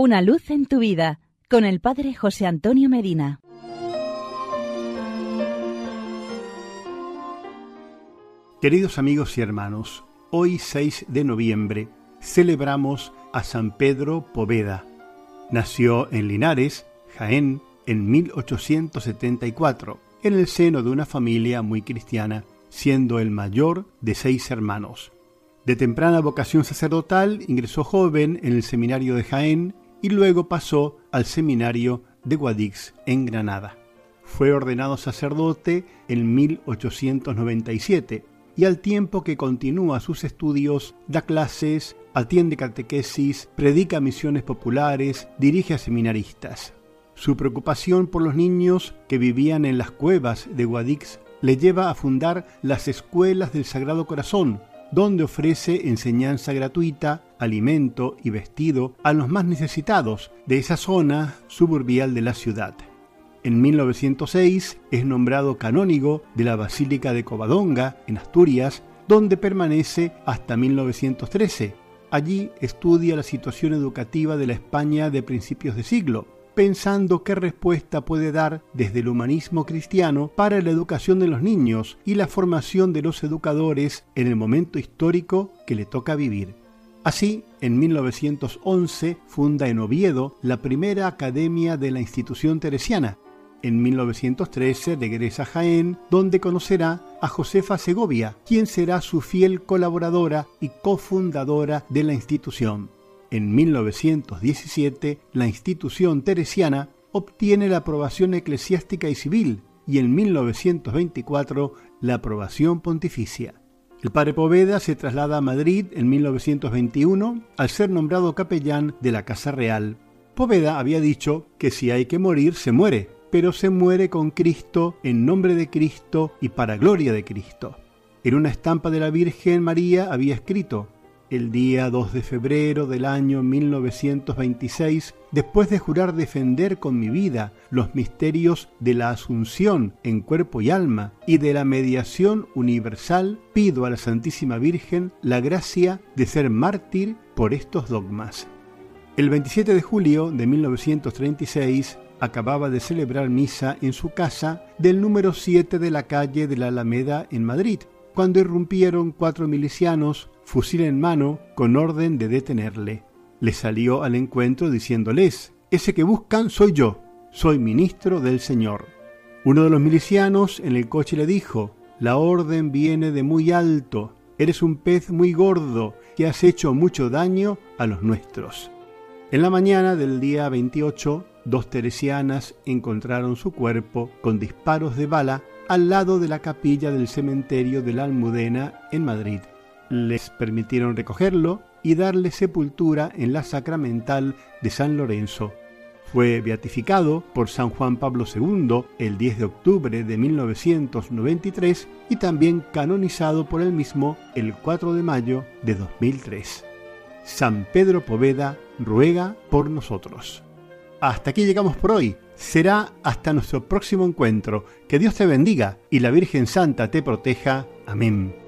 Una luz en tu vida con el Padre José Antonio Medina. Queridos amigos y hermanos, hoy 6 de noviembre celebramos a San Pedro Poveda. Nació en Linares, Jaén, en 1874, en el seno de una familia muy cristiana, siendo el mayor de seis hermanos. De temprana vocación sacerdotal, ingresó joven en el seminario de Jaén y luego pasó al seminario de Guadix en Granada. Fue ordenado sacerdote en 1897 y al tiempo que continúa sus estudios da clases, atiende catequesis, predica misiones populares, dirige a seminaristas. Su preocupación por los niños que vivían en las cuevas de Guadix le lleva a fundar las escuelas del Sagrado Corazón, donde ofrece enseñanza gratuita, alimento y vestido a los más necesitados de esa zona suburbial de la ciudad. En 1906 es nombrado canónigo de la Basílica de Covadonga, en Asturias, donde permanece hasta 1913. Allí estudia la situación educativa de la España de principios de siglo, pensando qué respuesta puede dar desde el humanismo cristiano para la educación de los niños y la formación de los educadores en el momento histórico que le toca vivir. Así, en 1911 funda en Oviedo la primera academia de la institución teresiana. En 1913 regresa a Jaén, donde conocerá a Josefa Segovia, quien será su fiel colaboradora y cofundadora de la institución. En 1917, la institución teresiana obtiene la aprobación eclesiástica y civil y en 1924 la aprobación pontificia. El padre Poveda se traslada a Madrid en 1921 al ser nombrado capellán de la Casa Real. Poveda había dicho que si hay que morir, se muere, pero se muere con Cristo, en nombre de Cristo y para gloria de Cristo. En una estampa de la Virgen María había escrito, el día 2 de febrero del año 1926, después de jurar defender con mi vida los misterios de la Asunción en cuerpo y alma y de la mediación universal, pido a la Santísima Virgen la gracia de ser mártir por estos dogmas. El 27 de julio de 1936 acababa de celebrar misa en su casa del número 7 de la calle de la Alameda en Madrid, cuando irrumpieron cuatro milicianos fusil en mano, con orden de detenerle. Le salió al encuentro diciéndoles, Ese que buscan soy yo, soy ministro del Señor. Uno de los milicianos en el coche le dijo, La orden viene de muy alto, eres un pez muy gordo que has hecho mucho daño a los nuestros. En la mañana del día 28, dos teresianas encontraron su cuerpo con disparos de bala al lado de la capilla del cementerio de la Almudena en Madrid les permitieron recogerlo y darle sepultura en la sacramental de San Lorenzo. Fue beatificado por San Juan Pablo II el 10 de octubre de 1993 y también canonizado por él mismo el 4 de mayo de 2003. San Pedro Poveda ruega por nosotros. Hasta aquí llegamos por hoy. Será hasta nuestro próximo encuentro. Que Dios te bendiga y la Virgen Santa te proteja. Amén.